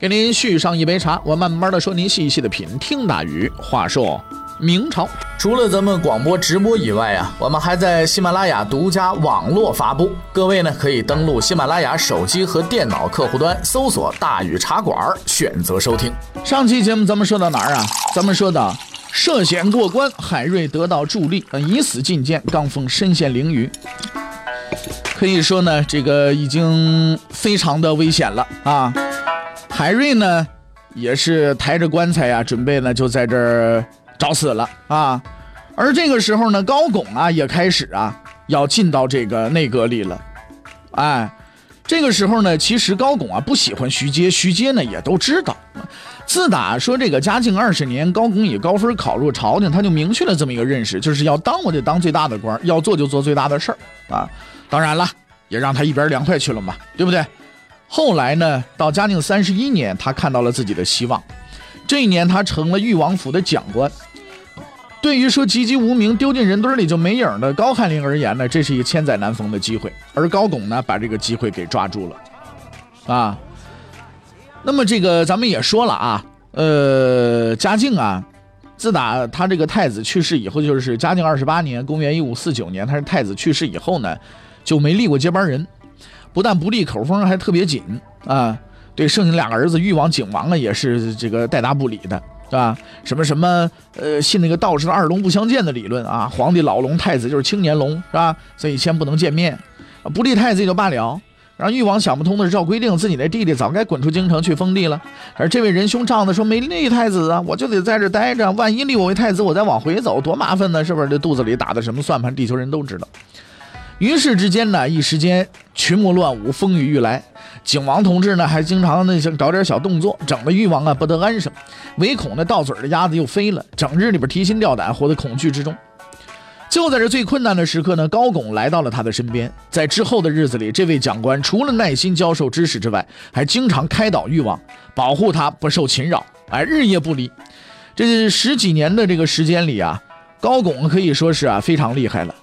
给您续上一杯茶，我慢慢的说，您细细的品。听大宇话说，明朝除了咱们广播直播以外啊，我们还在喜马拉雅独家网络发布。各位呢，可以登录喜马拉雅手机和电脑客户端，搜索“大宇茶馆”，选择收听。上期节目咱们说到哪儿啊？咱们说到涉险过关，海瑞得到助力，以死进谏，刚峰身陷囹圄。可以说呢，这个已经非常的危险了啊。海瑞呢，也是抬着棺材呀，准备呢就在这儿找死了啊。而这个时候呢，高拱啊也开始啊要进到这个内阁里了。哎，这个时候呢，其实高拱啊不喜欢徐阶，徐阶呢也都知道。自打说这个嘉靖二十年，高拱以高分考入朝廷，他就明确了这么一个认识，就是要当我就当最大的官，要做就做最大的事儿啊。当然了，也让他一边凉快去了嘛，对不对？后来呢，到嘉靖三十一年，他看到了自己的希望。这一年，他成了裕王府的讲官。对于说籍籍无名、丢进人堆里就没影的高翰林而言呢，这是一个千载难逢的机会。而高拱呢，把这个机会给抓住了。啊，那么这个咱们也说了啊，呃，嘉靖啊，自打他这个太子去世以后，就是嘉靖二十八年，公元一五四九年，他是太子去世以后呢，就没立过接班人。不但不立，口风还特别紧啊！对剩下两个儿子誉王、景王啊，也是这个带答不理的，是吧？什么什么呃，信那个道士的二龙不相见的理论啊？皇帝老龙，太子就是青年龙，是吧？所以先不能见面，不立太子也就罢了。然后誉王想不通的是，照规定自己的弟弟早该滚出京城去封地了，而这位仁兄仗着说没立太子啊，我就得在这待着，万一立我为太子，我再往回走多麻烦呢？是不是？这肚子里打的什么算盘？地球人都知道。于是之间呢，一时间群魔乱舞，风雨欲来。景王同志呢，还经常那些搞点小动作，整的誉王啊不得安生，唯恐那到嘴的鸭子又飞了，整日里边提心吊胆，活在恐惧之中。就在这最困难的时刻呢，高拱来到了他的身边。在之后的日子里，这位长官除了耐心教授知识之外，还经常开导誉王，保护他不受侵扰，哎，日夜不离。这十几年的这个时间里啊，高拱可以说是啊非常厉害了。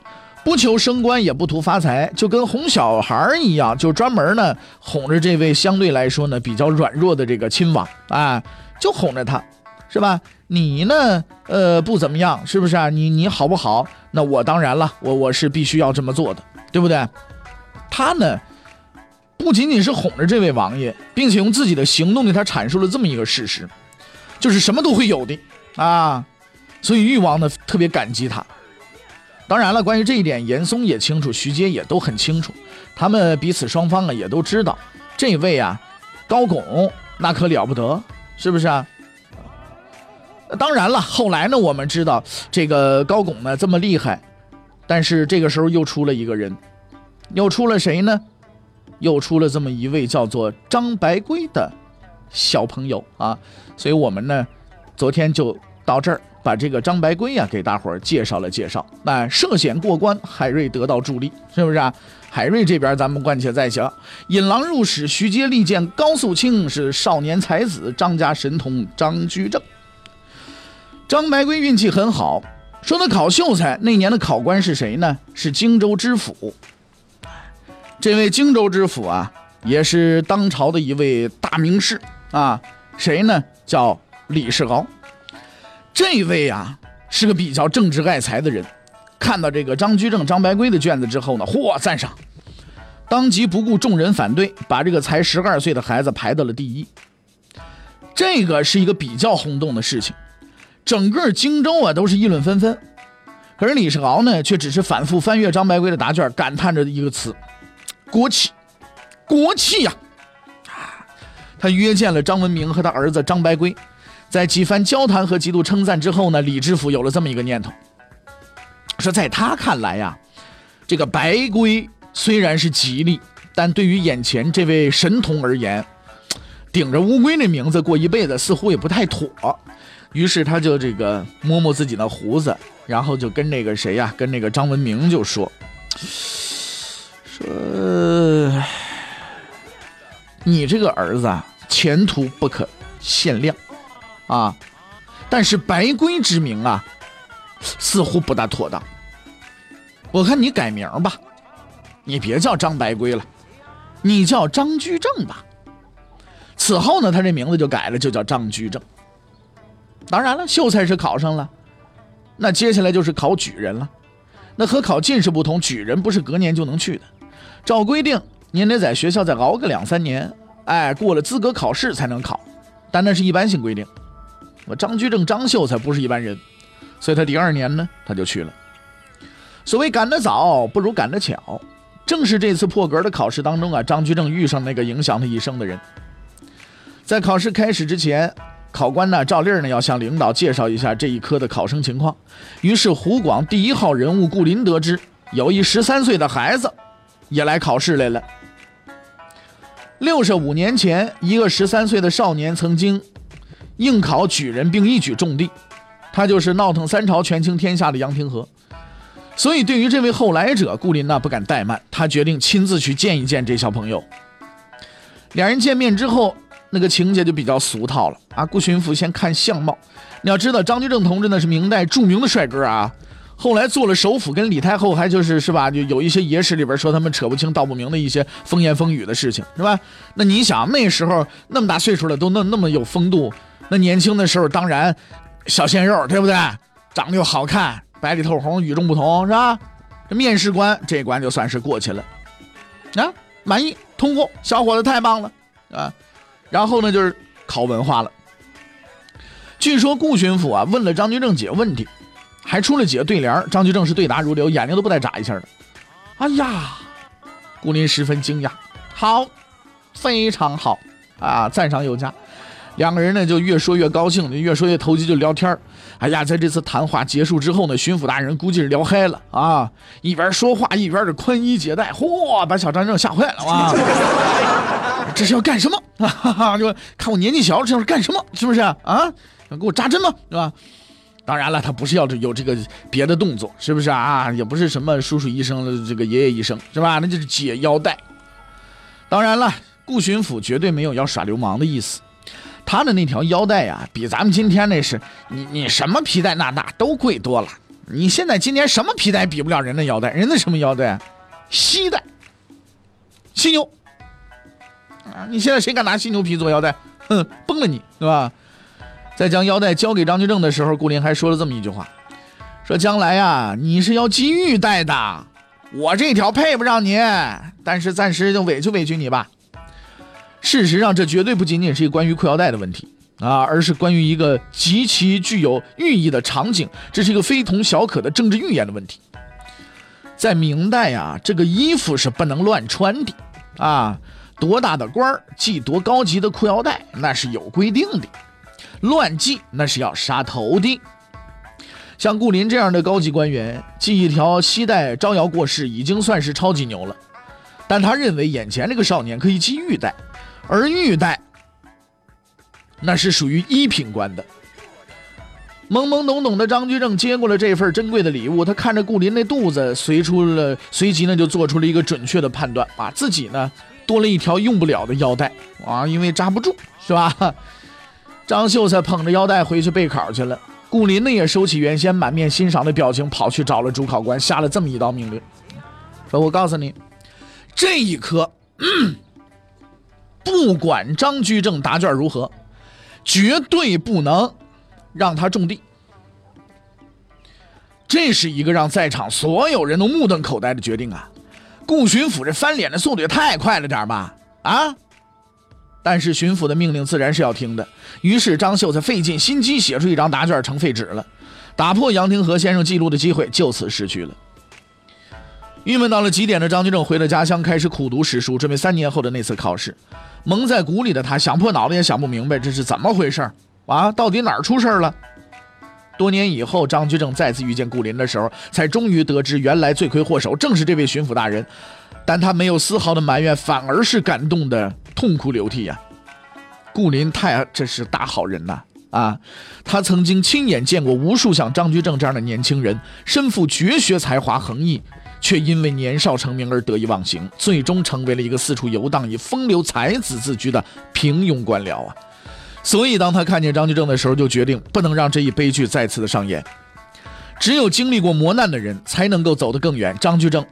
不求升官，也不图发财，就跟哄小孩一样，就专门呢哄着这位相对来说呢比较软弱的这个亲王啊，就哄着他，是吧？你呢，呃，不怎么样，是不是啊？你你好不好？那我当然了，我我是必须要这么做的，对不对？他呢，不仅仅是哄着这位王爷，并且用自己的行动对他阐述了这么一个事实，就是什么都会有的啊，所以誉王呢特别感激他。当然了，关于这一点，严嵩也清楚，徐阶也都很清楚，他们彼此双方啊也都知道，这位啊，高拱那可了不得，是不是啊？当然了，后来呢，我们知道这个高拱呢这么厉害，但是这个时候又出了一个人，又出了谁呢？又出了这么一位叫做张白圭的小朋友啊，所以我们呢，昨天就到这儿。把这个张白圭呀给大伙儿介绍了介绍。那涉险过关，海瑞得到助力，是不是啊？海瑞这边咱们暂且再讲。引狼入室，徐阶力荐高肃清是少年才子，张家神童张居正。张白圭运气很好，说他考秀才那年的考官是谁呢？是荆州知府。这位荆州知府啊，也是当朝的一位大名士啊。谁呢？叫李世豪。这位啊是个比较正直爱才的人，看到这个张居正、张白圭的卷子之后呢，嚯，赞赏，当即不顾众人反对，把这个才十二岁的孩子排到了第一。这个是一个比较轰动的事情，整个荆州啊都是议论纷纷。可是李世豪呢，却只是反复翻阅张白圭的答卷，感叹着一个词：国气，国气呀！啊，他约见了张文明和他儿子张白圭。在几番交谈和极度称赞之后呢，李知府有了这么一个念头，说在他看来呀，这个白龟虽然是吉利，但对于眼前这位神童而言，顶着乌龟那名字过一辈子，似乎也不太妥。于是他就这个摸摸自己的胡子，然后就跟那个谁呀，跟那个张文明就说：“说你这个儿子啊，前途不可限量啊，但是白龟之名啊，似乎不大妥当。我看你改名吧，你别叫张白龟了，你叫张居正吧。此后呢，他这名字就改了，就叫张居正。”当然了，秀才是考上了，那接下来就是考举人了。那和考进士不同，举人不是隔年就能去的，照规定您得在学校再熬个两三年，哎，过了资格考试才能考。但那是一般性规定。我张居正张秀才不是一般人，所以他第二年呢，他就去了。所谓赶得早，不如赶得巧。正是这次破格的考试当中啊，张居正遇上那个影响他一生的人。在考试开始之前。考官呢，照例呢要向领导介绍一下这一科的考生情况。于是湖广第一号人物顾林得知有一十三岁的孩子也来考试来了。六十五年前，一个十三岁的少年曾经应考举人，并一举中第，他就是闹腾三朝、权倾天下的杨廷和。所以，对于这位后来者，顾林呢不敢怠慢，他决定亲自去见一见这小朋友。两人见面之后。那个情节就比较俗套了啊！顾巡抚先看相貌，你要知道张居正同志呢是明代著名的帅哥啊，后来做了首辅，跟李太后还就是是吧？就有一些野史里边说他们扯不清道不明的一些风言风语的事情，是吧？那你想那时候那么大岁数了都那那么有风度，那年轻的时候当然小鲜肉，对不对？长得又好看，白里透红，与众不同，是吧？这面试官这关就算是过去了啊，满意通过，小伙子太棒了啊！然后呢，就是考文化了。据说顾巡抚啊问了张居正几个问题，还出了几个对联张居正是对答如流，眼睛都不带眨一下的。哎呀，顾林十分惊讶，好，非常好啊，赞赏有加。两个人呢就越说越高兴，越说越投机，就聊天哎呀，在这次谈话结束之后呢，巡抚大人估计是聊嗨了啊，一边说话一边的宽衣解带，嚯，把小张正吓坏了啊。这是要干什么啊？就看我年纪小，这是干什么？是不是啊？想给我扎针吗？是吧？当然了，他不是要有这个别的动作，是不是啊？也不是什么叔叔医生的这个爷爷医生，是吧？那就是解腰带。当然了，顾巡抚绝对没有要耍流氓的意思。他的那条腰带呀，比咱们今天那是你你什么皮带那那都贵多了。你现在今年什么皮带比不了人的腰带？人的什么腰带？犀带，犀牛。啊！你现在谁敢拿犀牛皮做腰带？哼，崩了你，是吧？在将腰带交给张居正的时候，顾林还说了这么一句话：说将来呀，你是要金玉带的，我这条配不上你，但是暂时就委屈委屈你吧。事实上，这绝对不仅仅是一个关于裤腰带的问题啊，而是关于一个极其具有寓意的场景，这是一个非同小可的政治预言的问题。在明代啊，这个衣服是不能乱穿的啊。多大的官儿系多高级的裤腰带，那是有规定的。乱系那是要杀头的。像顾林这样的高级官员系一条西带招摇过市，已经算是超级牛了。但他认为眼前这个少年可以系玉带，而玉带那是属于一品官的。懵懵懂懂的张居正接过了这份珍贵的礼物，他看着顾林那肚子，随出了随即呢就做出了一个准确的判断，把自己呢。多了一条用不了的腰带啊，因为扎不住，是吧？张秀才捧着腰带回去备考去了。顾林呢也收起原先满面欣赏的表情，跑去找了主考官，下了这么一道命令：说我告诉你，这一科不管张居正答卷如何，绝对不能让他种地。这是一个让在场所有人都目瞪口呆的决定啊！顾巡抚这翻脸的速度也太快了点吧？啊！但是巡抚的命令自然是要听的。于是张秀才费尽心机写出一张答卷，成废纸了。打破杨廷和先生记录的机会就此失去了。郁闷到了极点的张居正回了家乡，开始苦读史书，准备三年后的那次考试。蒙在鼓里的他想破脑子也想不明白这是怎么回事啊？到底哪儿出事了？多年以后，张居正再次遇见顾林的时候，才终于得知，原来罪魁祸首正是这位巡抚大人。但他没有丝毫的埋怨，反而是感动的痛哭流涕呀。顾林太这是大好人呐啊！他曾经亲眼见过无数像张居正这样的年轻人，身负绝学才华横溢，却因为年少成名而得意忘形，最终成为了一个四处游荡、以风流才子自居的平庸官僚啊！所以，当他看见张居正的时候，就决定不能让这一悲剧再次的上演。只有经历过磨难的人，才能够走得更远。张居正，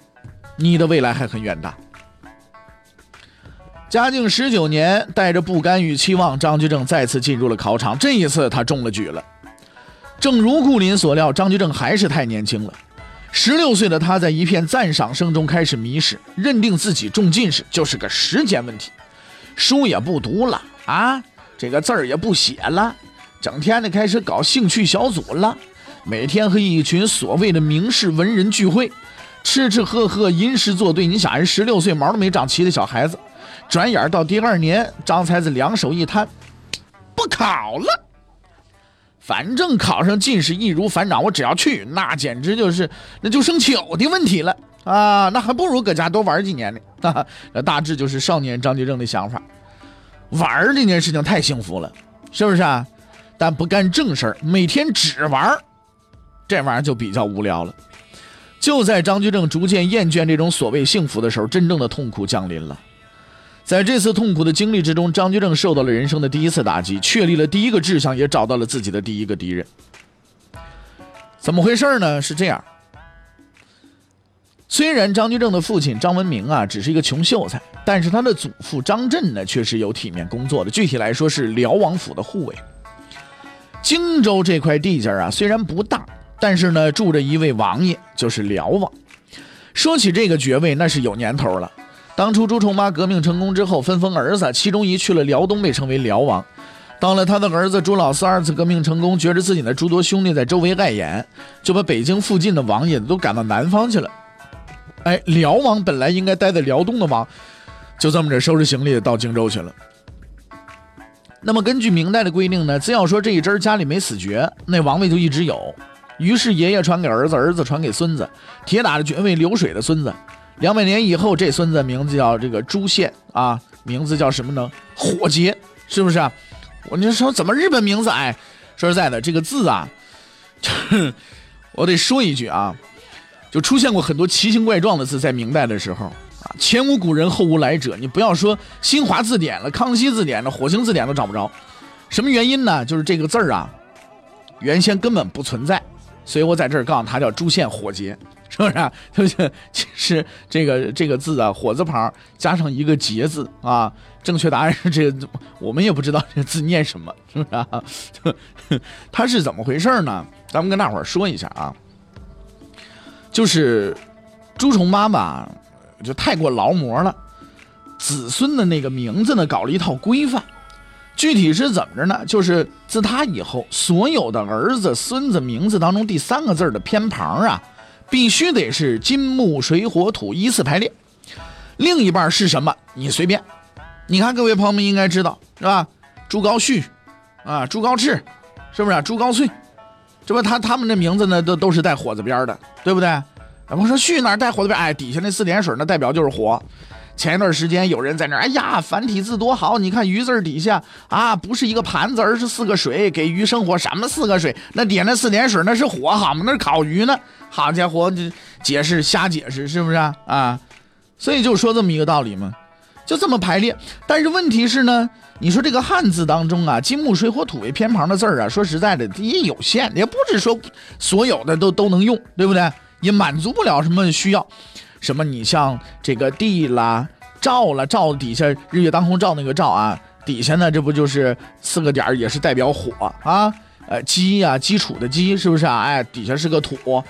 你的未来还很远大。嘉靖十九年，带着不甘与期望，张居正再次进入了考场。这一次，他中了举了。正如顾林所料，张居正还是太年轻了。十六岁的他，在一片赞赏声中开始迷失，认定自己中进士就是个时间问题。书也不读了啊，这个字儿也不写了，整天的开始搞兴趣小组了，每天和一群所谓的名士文人聚会，吃吃喝喝，吟诗作对。你想，人十六岁毛都没长齐的小孩子。转眼到第二年，张才子两手一摊，不考了。反正考上进士易如反掌，我只要去，那简直就是那就生巧的问题了啊！那还不如搁家多玩几年呢。啊，那大致就是少年张居正的想法。玩这件事情太幸福了，是不是啊？但不干正事儿，每天只玩，这玩意儿就比较无聊了。就在张居正逐渐厌倦这种所谓幸福的时候，真正的痛苦降临了。在这次痛苦的经历之中，张居正受到了人生的第一次打击，确立了第一个志向，也找到了自己的第一个敌人。怎么回事呢？是这样，虽然张居正的父亲张文明啊只是一个穷秀才，但是他的祖父张震呢却是有体面工作的，具体来说是辽王府的护卫。荆州这块地界啊虽然不大，但是呢住着一位王爷，就是辽王。说起这个爵位，那是有年头了。当初朱重八革命成功之后，分封儿子，其中一去了辽东，被称为辽王。到了他的儿子朱老四二次革命成功，觉着自己的诸多兄弟在周围碍眼，就把北京附近的王爷都赶到南方去了。哎，辽王本来应该待在辽东的王，就这么着收拾行李到荆州去了。那么根据明代的规定呢，只要说这一支家里没死绝，那王位就一直有。于是爷爷传给儿子，儿子传给孙子，铁打的爵位流水的孙子。两百年以后，这孙子名字叫这个朱宪啊，名字叫什么呢？火杰，是不是啊？我你说怎么日本名字？哎，说实在的，这个字啊，我得说一句啊，就出现过很多奇形怪状的字，在明代的时候啊，前无古人后无来者。你不要说新华字典了、康熙字典了、火星字典都找不着。什么原因呢？就是这个字儿啊，原先根本不存在，所以我在这儿告诉他叫朱宪火杰。是不是？就是其实这个这个字啊，火字旁加上一个节字啊，正确答案是这个，我们也不知道这个字念什么，是不是啊？它是怎么回事呢？咱们跟大伙儿说一下啊，就是朱重妈妈，就太过劳模了，子孙的那个名字呢，搞了一套规范，具体是怎么着呢？就是自他以后，所有的儿子孙子名字当中第三个字的偏旁啊。必须得是金木水火土依次排列，另一半是什么？你随便。你看，各位朋友们应该知道是吧？朱高煦，啊，朱高炽，是不是？朱高燧，这不他他们的名字呢，都都是带火字边的，对不对？我说旭哪带火字边？哎，底下那四点水那代表就是火。前一段时间有人在那，哎呀，繁体字多好！你看“鱼”字底下啊，不是一个盘子，而是四个水，给鱼生火。什么四个水？那点那四点水那是火，好吗？那是烤鱼呢。好家伙，这解释瞎解释是不是啊？啊，所以就说这么一个道理嘛，就这么排列。但是问题是呢，你说这个汉字当中啊，金木水火土为偏旁的字儿啊，说实在的，也有限，也不是说所有的都都能用，对不对？也满足不了什么需要。什么？你像这个地啦、照了，照底下日月当空照那个照啊，底下呢，这不就是四个点也是代表火啊？呃，基呀，基础的基，是不是啊？哎，底下是个土。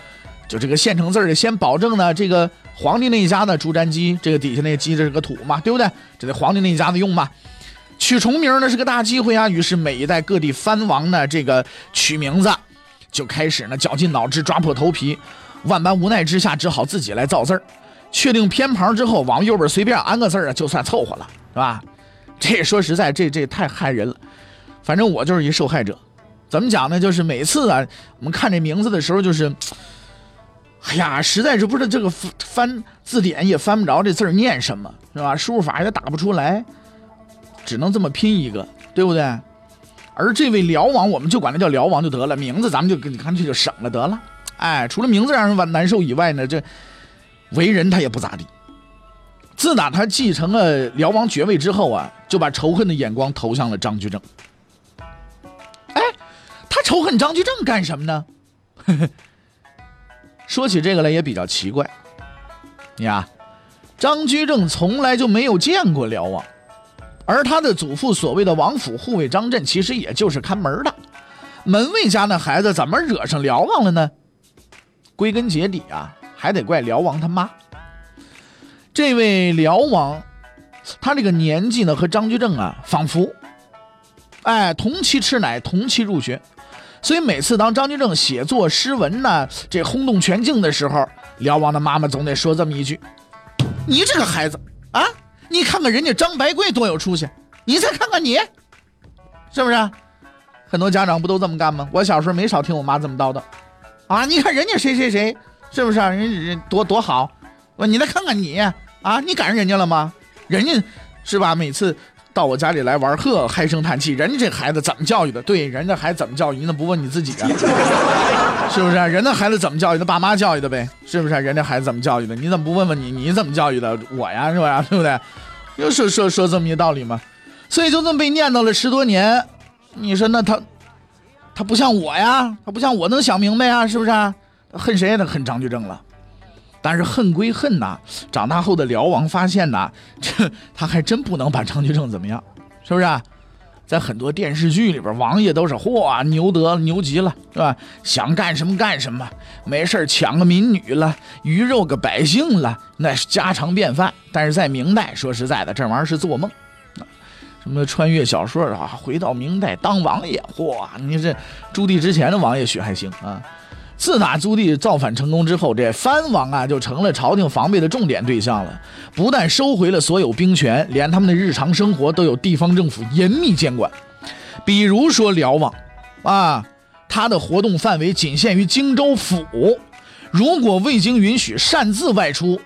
就这个现成字儿，先保证呢，这个皇帝那一家呢，朱瞻基，这个底下那个基这是个土嘛，对不对？这得皇帝那一家子用嘛。取重名呢是个大机会啊，于是每一代各地藩王呢，这个取名字就开始呢绞尽脑汁，抓破头皮，万般无奈之下，只好自己来造字儿。确定偏旁之后，往右边随便安个字儿啊，就算凑合了，是吧？这说实在，这这太害人了。反正我就是一受害者。怎么讲呢？就是每次啊，我们看这名字的时候，就是。哎呀，实在是不知道这个翻字典也翻不着这字儿念什么，是吧？输入法也打不出来，只能这么拼一个，对不对？而这位辽王，我们就管他叫辽王就得了，名字咱们就干脆就省了得了。哎，除了名字让人难受以外呢，这为人他也不咋地。自打他继承了辽王爵位之后啊，就把仇恨的眼光投向了张居正。哎，他仇恨张居正干什么呢？说起这个来也比较奇怪。呀，张居正从来就没有见过辽王，而他的祖父所谓的王府护卫张震，其实也就是看门的。门卫家那孩子怎么惹上辽王了呢？归根结底啊，还得怪辽王他妈。这位辽王，他这个年纪呢和张居正啊仿佛，哎，同期吃奶，同期入学。所以每次当张居正写作诗文呢，这轰动全境的时候，辽王的妈妈总得说这么一句：“你这个孩子啊，你看看人家张白桂多有出息，你再看看你，是不是？很多家长不都这么干吗？我小时候没少听我妈这么叨叨，啊，你看人家谁谁谁，是不是？啊人人多多好，你再看看你啊，你赶上人家了吗？人家是吧？每次。”到我家里来玩，呵，唉声叹气。人家这孩子怎么教育的？对，人家孩子怎么教育？你怎么不问你自己啊？是不是？人家孩子怎么教育的？爸妈教育的呗？是不是？人家孩子怎么教育的？你怎么不问问你？你怎么教育的？我呀，是吧？对不对？又说说说这么一道理吗？所以就这么被念叨了十多年。你说那他，他不像我呀，他不像我能想明白啊，是不是？恨谁？他恨张居正了。但是恨归恨呐，长大后的辽王发现呐，这他还真不能把张居正怎么样，是不是？啊在很多电视剧里边，王爷都是嚯牛得牛极了，是吧？想干什么干什么，没事抢个民女了，鱼肉个百姓了，那是家常便饭。但是在明代，说实在的，这玩意儿是做梦。什么穿越小说啊，回到明代当王爷，嚯！你这朱棣之前的王爷许还行啊。自打朱棣造反成功之后，这藩王啊就成了朝廷防备的重点对象了。不但收回了所有兵权，连他们的日常生活都有地方政府严密监管。比如说辽王，啊，他的活动范围仅限于荆州府，如果未经允许擅自外出，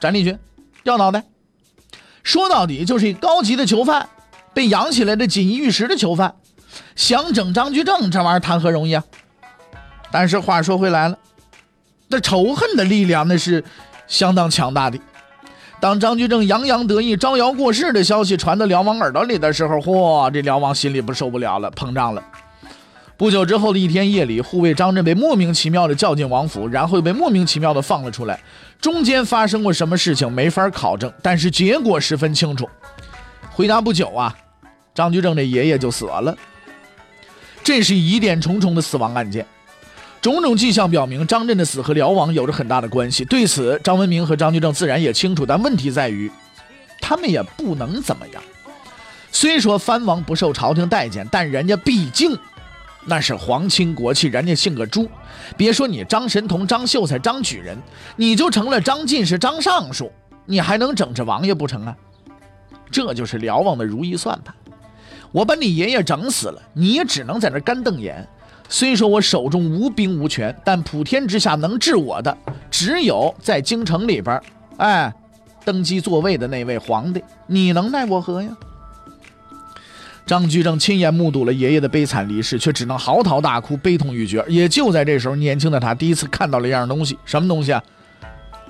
斩立决，掉脑袋。说到底就是一高级的囚犯，被养起来的锦衣玉食的囚犯，想整张居正这玩意儿谈何容易啊！但是话说回来了，这仇恨的力量那是相当强大的。当张居正洋洋得意、招摇过市的消息传到辽王耳朵里的时候，嚯，这辽王心里不受不了了，膨胀了。不久之后的一天夜里，护卫张震被莫名其妙的叫进王府，然后又被莫名其妙的放了出来。中间发生过什么事情没法考证，但是结果十分清楚。回答不久啊，张居正的爷爷就死了。这是疑点重重的死亡案件。种种迹象表明，张震的死和辽王有着很大的关系。对此，张文明和张居正自然也清楚，但问题在于，他们也不能怎么样。虽说藩王不受朝廷待见，但人家毕竟那是皇亲国戚，人家姓个朱。别说你张神童、张秀才、张举人，你就成了张进士、张尚书，你还能整这王爷不成啊？这就是辽王的如意算盘。我把你爷爷整死了，你也只能在那干瞪眼。虽说我手中无兵无权，但普天之下能治我的，只有在京城里边，哎，登基座位的那位皇帝，你能奈我何呀？张居正亲眼目睹了爷爷的悲惨离世，却只能嚎啕大哭，悲痛欲绝。也就在这时候，年轻的他第一次看到了一样东西，什么东西啊？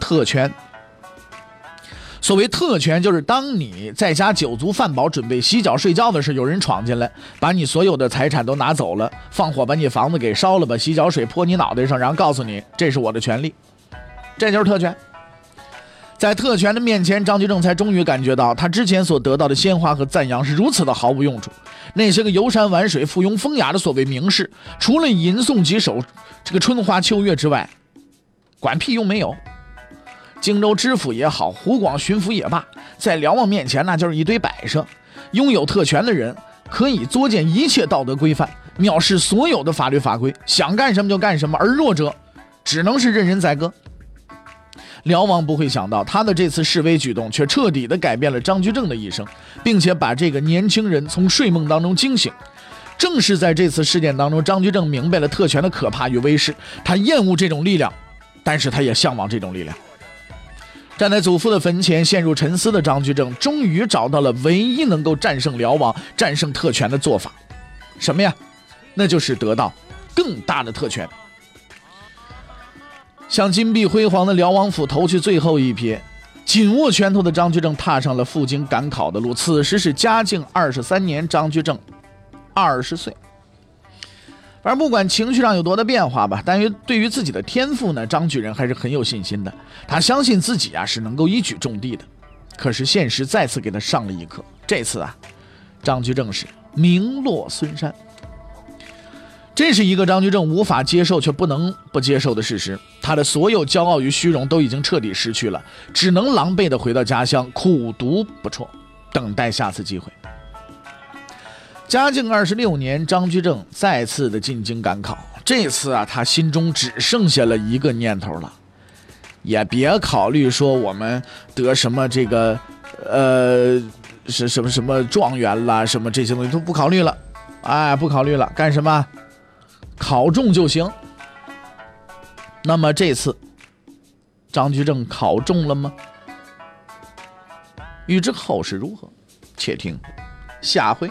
特权。所谓特权，就是当你在家酒足饭饱，准备洗脚睡觉的时候，有人闯进来，把你所有的财产都拿走了，放火把你房子给烧了，把洗脚水泼你脑袋上，然后告诉你这是我的权利，这就是特权。在特权的面前，张居正才终于感觉到，他之前所得到的鲜花和赞扬是如此的毫无用处。那些个游山玩水、附庸风雅的所谓名士，除了吟诵几首这个春花秋月之外，管屁用没有。荆州知府也好，湖广巡抚也罢，在辽王面前那就是一堆摆设。拥有特权的人可以作践一切道德规范，藐视所有的法律法规，想干什么就干什么，而弱者只能是任人宰割。辽王不会想到，他的这次示威举动却彻底的改变了张居正的一生，并且把这个年轻人从睡梦当中惊醒。正是在这次事件当中，张居正明白了特权的可怕与威势，他厌恶这种力量，但是他也向往这种力量。站在祖父的坟前陷入沉思的张居正，终于找到了唯一能够战胜辽王、战胜特权的做法，什么呀？那就是得到更大的特权。向金碧辉煌的辽王府投去最后一瞥，紧握拳头的张居正踏上了赴京赶考的路。此时是嘉靖二十三年，张居正二十岁。反正不管情绪上有多大变化吧，但于对于自己的天赋呢，张举人还是很有信心的。他相信自己啊是能够一举中地的。可是现实再次给他上了一课，这次啊，张居正是名落孙山。这是一个张居正无法接受却不能不接受的事实。他的所有骄傲与虚荣都已经彻底失去了，只能狼狈地回到家乡，苦读不辍，等待下次机会。嘉靖二十六年，张居正再次的进京赶考。这次啊，他心中只剩下了一个念头了，也别考虑说我们得什么这个，呃，是什么什么状元啦，什么这些东西都不考虑了，哎，不考虑了，干什么？考中就行。那么这次，张居正考中了吗？欲知后事如何，且听下回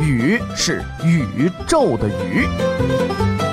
宇是宇宙的宇。